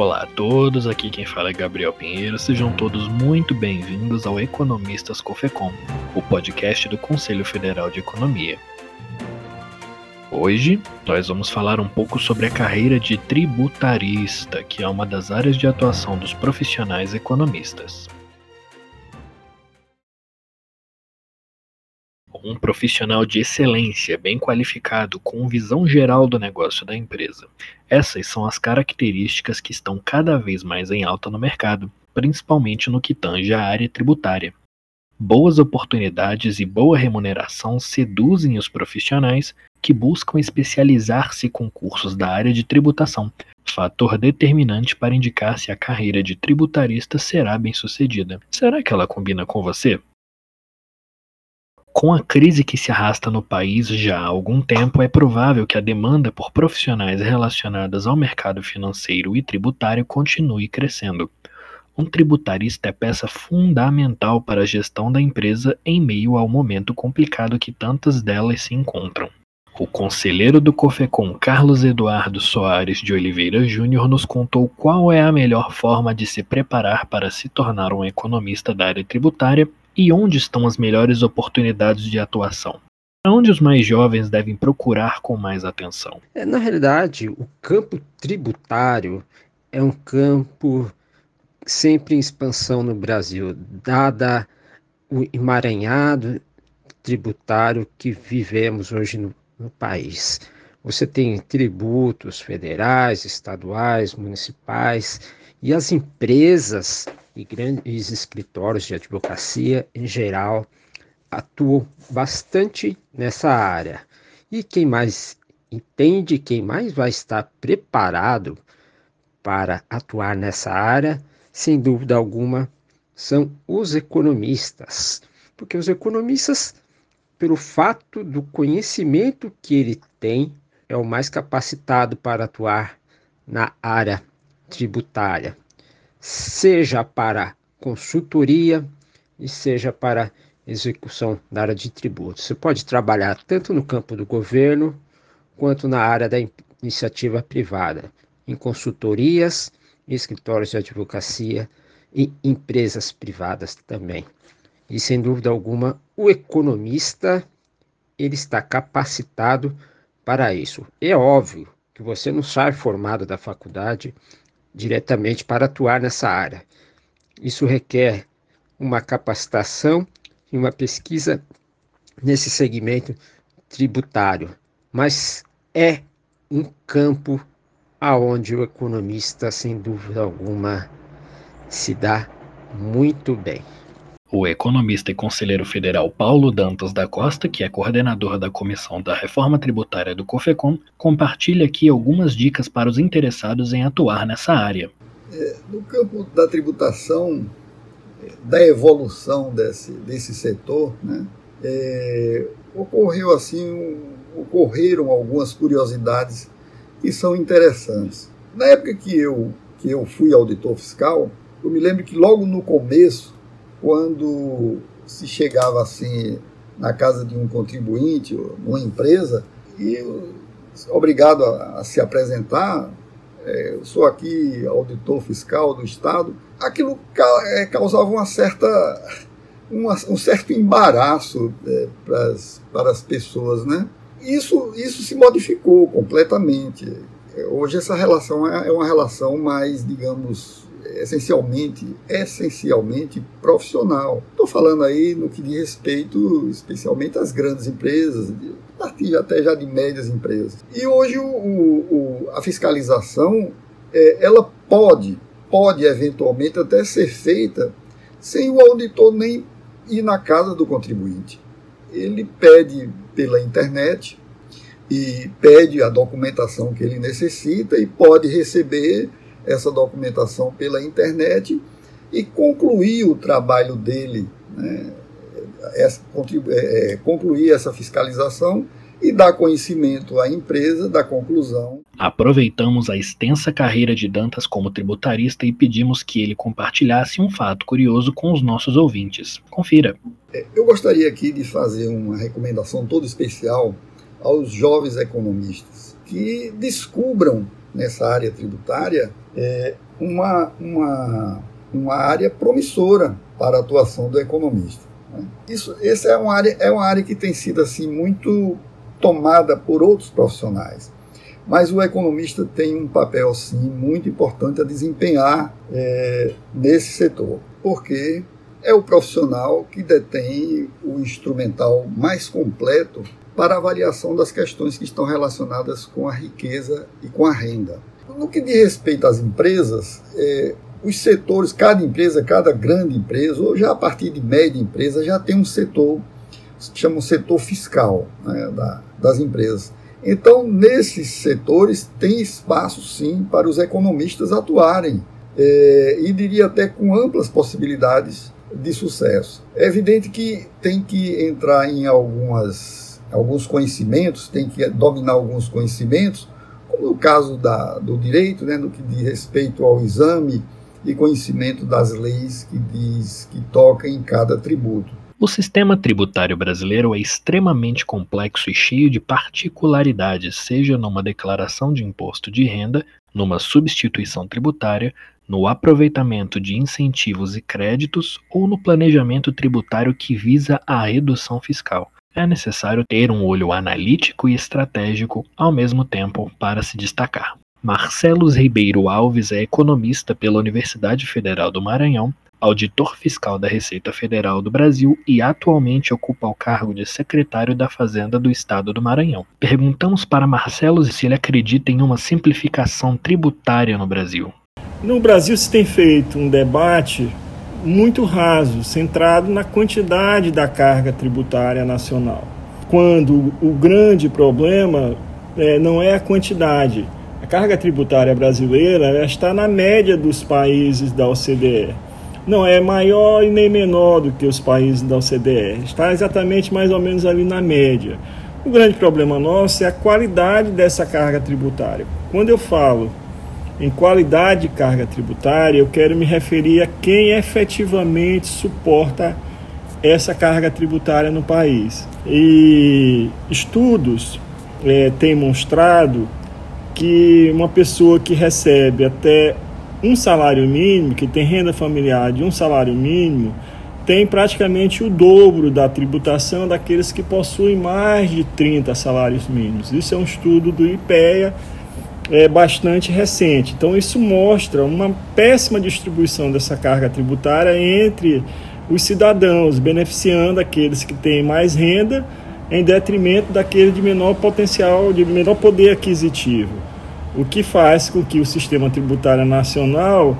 Olá a todos, aqui quem fala é Gabriel Pinheiro. Sejam todos muito bem-vindos ao Economistas Cofecom, o podcast do Conselho Federal de Economia. Hoje nós vamos falar um pouco sobre a carreira de tributarista, que é uma das áreas de atuação dos profissionais economistas. Um profissional de excelência, bem qualificado, com visão geral do negócio da empresa. Essas são as características que estão cada vez mais em alta no mercado, principalmente no que tange à área tributária. Boas oportunidades e boa remuneração seduzem os profissionais que buscam especializar-se com cursos da área de tributação, fator determinante para indicar se a carreira de tributarista será bem sucedida. Será que ela combina com você? Com a crise que se arrasta no país já há algum tempo, é provável que a demanda por profissionais relacionadas ao mercado financeiro e tributário continue crescendo. Um tributarista é peça fundamental para a gestão da empresa em meio ao momento complicado que tantas delas se encontram. O conselheiro do COFECOM, Carlos Eduardo Soares de Oliveira Júnior, nos contou qual é a melhor forma de se preparar para se tornar um economista da área tributária e onde estão as melhores oportunidades de atuação? Onde os mais jovens devem procurar com mais atenção? É, na realidade, o campo tributário é um campo sempre em expansão no Brasil, dada o emaranhado tributário que vivemos hoje no, no país. Você tem tributos federais, estaduais, municipais e as empresas e grandes escritórios de advocacia em geral atuam bastante nessa área. E quem mais entende, quem mais vai estar preparado para atuar nessa área, sem dúvida alguma, são os economistas. Porque os economistas, pelo fato do conhecimento que ele tem, é o mais capacitado para atuar na área tributária seja para consultoria e seja para execução da área de tributos. Você pode trabalhar tanto no campo do governo quanto na área da iniciativa privada, em consultorias, escritórios de advocacia e empresas privadas também. E sem dúvida alguma, o economista ele está capacitado para isso. É óbvio que você não sai formado da faculdade diretamente para atuar nessa área. Isso requer uma capacitação e uma pesquisa nesse segmento tributário, mas é um campo aonde o economista, sem dúvida alguma, se dá muito bem. O economista e conselheiro federal Paulo Dantas da Costa, que é coordenador da Comissão da Reforma Tributária do COFECOM, compartilha aqui algumas dicas para os interessados em atuar nessa área. É, no campo da tributação, da evolução desse, desse setor, né, é, ocorreu assim, um, ocorreram algumas curiosidades que são interessantes. Na época que eu, que eu fui auditor fiscal, eu me lembro que logo no começo quando se chegava assim na casa de um contribuinte, numa empresa, e obrigado a, a se apresentar, é, eu sou aqui auditor fiscal do Estado, aquilo ca, é, causava uma certa, uma, um certo embaraço é, pras, para as pessoas, né? Isso, isso se modificou completamente. Hoje essa relação é, é uma relação mais, digamos, essencialmente, essencialmente profissional. Estou falando aí no que diz respeito especialmente às grandes empresas, partir até já de médias empresas. E hoje o, o, a fiscalização é, ela pode, pode eventualmente até ser feita sem o auditor nem ir na casa do contribuinte. Ele pede pela internet e pede a documentação que ele necessita e pode receber essa documentação pela internet e concluir o trabalho dele, né, essa, é, é, concluir essa fiscalização e dar conhecimento à empresa da conclusão. Aproveitamos a extensa carreira de Dantas como tributarista e pedimos que ele compartilhasse um fato curioso com os nossos ouvintes. Confira. É, eu gostaria aqui de fazer uma recomendação toda especial aos jovens economistas que descubram nessa área tributária é, uma, uma, uma área promissora para a atuação do economista. Né? Isso, essa é uma área, é uma área que tem sido assim muito tomada por outros profissionais. Mas o economista tem um papel sim muito importante a desempenhar é, nesse setor, porque é o profissional que detém o instrumental mais completo para avaliação das questões que estão relacionadas com a riqueza e com a renda. No que diz respeito às empresas, é, os setores, cada empresa, cada grande empresa, ou já a partir de média empresa, já tem um setor que chama um setor fiscal né, da, das empresas. Então, nesses setores, tem espaço sim para os economistas atuarem, é, e diria até com amplas possibilidades de sucesso. É evidente que tem que entrar em algumas, alguns conhecimentos, tem que dominar alguns conhecimentos, como no caso da, do direito, né, no que diz respeito ao exame e conhecimento das leis que diz que toca em cada tributo. O sistema tributário brasileiro é extremamente complexo e cheio de particularidades, seja numa declaração de imposto de renda, numa substituição tributária, no aproveitamento de incentivos e créditos ou no planejamento tributário que visa a redução fiscal. É necessário ter um olho analítico e estratégico ao mesmo tempo para se destacar. Marcelos Ribeiro Alves é economista pela Universidade Federal do Maranhão auditor fiscal da Receita Federal do Brasil e atualmente ocupa o cargo de secretário da Fazenda do Estado do Maranhão. Perguntamos para Marcelo se ele acredita em uma simplificação tributária no Brasil. No Brasil se tem feito um debate muito raso, centrado na quantidade da carga tributária nacional, quando o grande problema é, não é a quantidade. A carga tributária brasileira está na média dos países da OCDE não é maior e nem menor do que os países da OCDE. Está exatamente mais ou menos ali na média. O grande problema nosso é a qualidade dessa carga tributária. Quando eu falo em qualidade de carga tributária, eu quero me referir a quem efetivamente suporta essa carga tributária no país. E estudos é, têm mostrado que uma pessoa que recebe até um salário mínimo, que tem renda familiar de um salário mínimo, tem praticamente o dobro da tributação daqueles que possuem mais de 30 salários mínimos. Isso é um estudo do IPEA é bastante recente. Então isso mostra uma péssima distribuição dessa carga tributária entre os cidadãos, beneficiando aqueles que têm mais renda em detrimento daquele de menor potencial, de menor poder aquisitivo o que faz com que o sistema tributário nacional,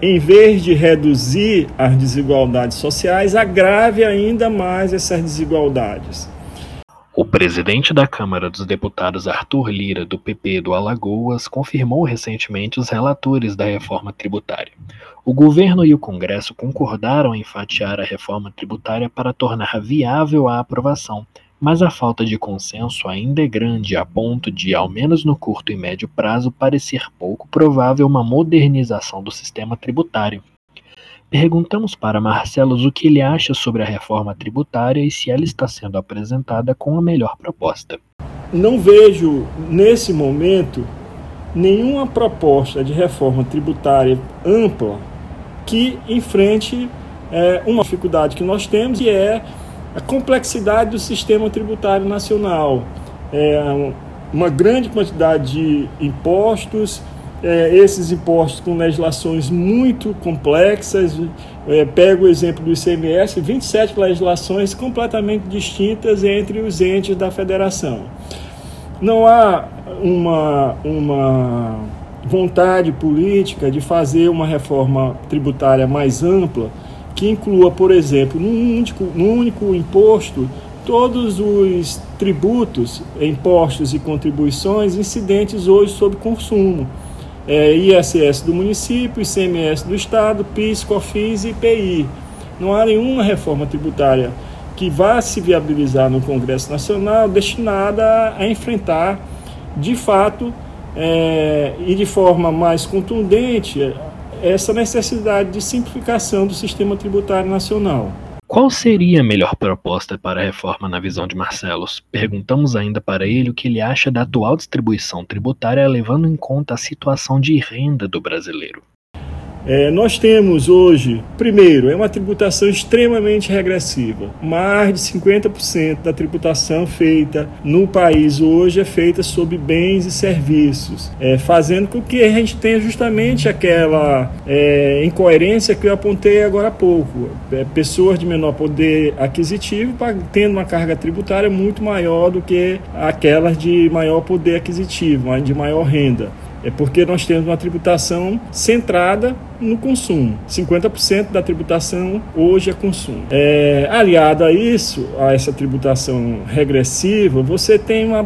em vez de reduzir as desigualdades sociais, agrave ainda mais essas desigualdades. O presidente da Câmara dos Deputados, Arthur Lira, do PP do Alagoas, confirmou recentemente os relatores da reforma tributária. O governo e o Congresso concordaram em fatiar a reforma tributária para tornar viável a aprovação mas a falta de consenso ainda é grande a ponto de, ao menos no curto e médio prazo, parecer pouco provável uma modernização do sistema tributário. Perguntamos para Marcelos o que ele acha sobre a reforma tributária e se ela está sendo apresentada com a melhor proposta. Não vejo, nesse momento, nenhuma proposta de reforma tributária ampla que enfrente é, uma dificuldade que nós temos, e é a complexidade do sistema tributário nacional. É, uma grande quantidade de impostos, é, esses impostos com legislações muito complexas. É, pego o exemplo do ICMS, 27 legislações completamente distintas entre os entes da federação. Não há uma, uma vontade política de fazer uma reforma tributária mais ampla que inclua, por exemplo, num único, num único imposto, todos os tributos, impostos e contribuições incidentes hoje sobre consumo. É, ISS do município, ICMS do Estado, PIS, COFINS e IPI. Não há nenhuma reforma tributária que vá se viabilizar no Congresso Nacional destinada a enfrentar, de fato, é, e de forma mais contundente, essa necessidade de simplificação do sistema tributário nacional. Qual seria a melhor proposta para a reforma na visão de Marcelos? Perguntamos ainda para ele o que ele acha da atual distribuição tributária levando em conta a situação de renda do brasileiro. É, nós temos hoje, primeiro, é uma tributação extremamente regressiva. Mais de 50% da tributação feita no país hoje é feita sobre bens e serviços, é, fazendo com que a gente tenha justamente aquela é, incoerência que eu apontei agora há pouco. É, pessoas de menor poder aquisitivo tendo uma carga tributária muito maior do que aquelas de maior poder aquisitivo, de maior renda. É porque nós temos uma tributação centrada no consumo. 50% da tributação hoje é consumo. É, aliado a isso, a essa tributação regressiva, você tem uma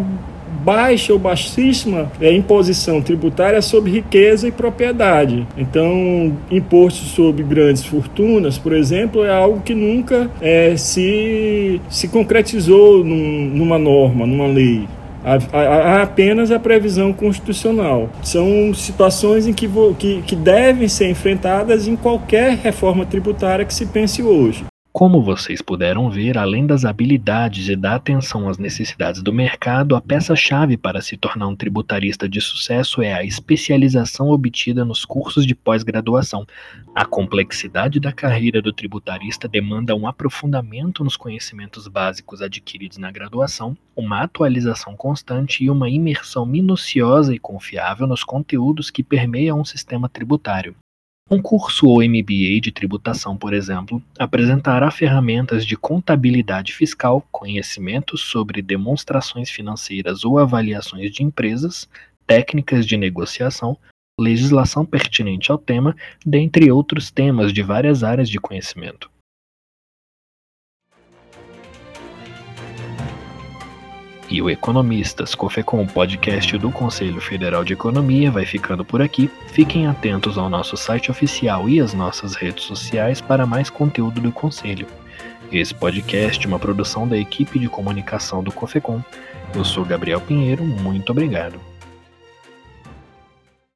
baixa ou baixíssima é, imposição tributária sobre riqueza e propriedade. Então, imposto sobre grandes fortunas, por exemplo, é algo que nunca é, se, se concretizou num, numa norma, numa lei. Há apenas a previsão constitucional. São situações em que, que, que devem ser enfrentadas em qualquer reforma tributária que se pense hoje. Como vocês puderam ver, além das habilidades e da atenção às necessidades do mercado, a peça-chave para se tornar um tributarista de sucesso é a especialização obtida nos cursos de pós-graduação. A complexidade da carreira do tributarista demanda um aprofundamento nos conhecimentos básicos adquiridos na graduação, uma atualização constante e uma imersão minuciosa e confiável nos conteúdos que permeiam um sistema tributário. Um curso ou MBA de tributação, por exemplo, apresentará ferramentas de contabilidade fiscal, conhecimentos sobre demonstrações financeiras ou avaliações de empresas, técnicas de negociação, legislação pertinente ao tema, dentre outros temas de várias áreas de conhecimento. E o Economistas Cofecom podcast do Conselho Federal de Economia vai ficando por aqui. Fiquem atentos ao nosso site oficial e às nossas redes sociais para mais conteúdo do Conselho. Esse podcast é uma produção da equipe de comunicação do Cofecom. Eu sou Gabriel Pinheiro, muito obrigado.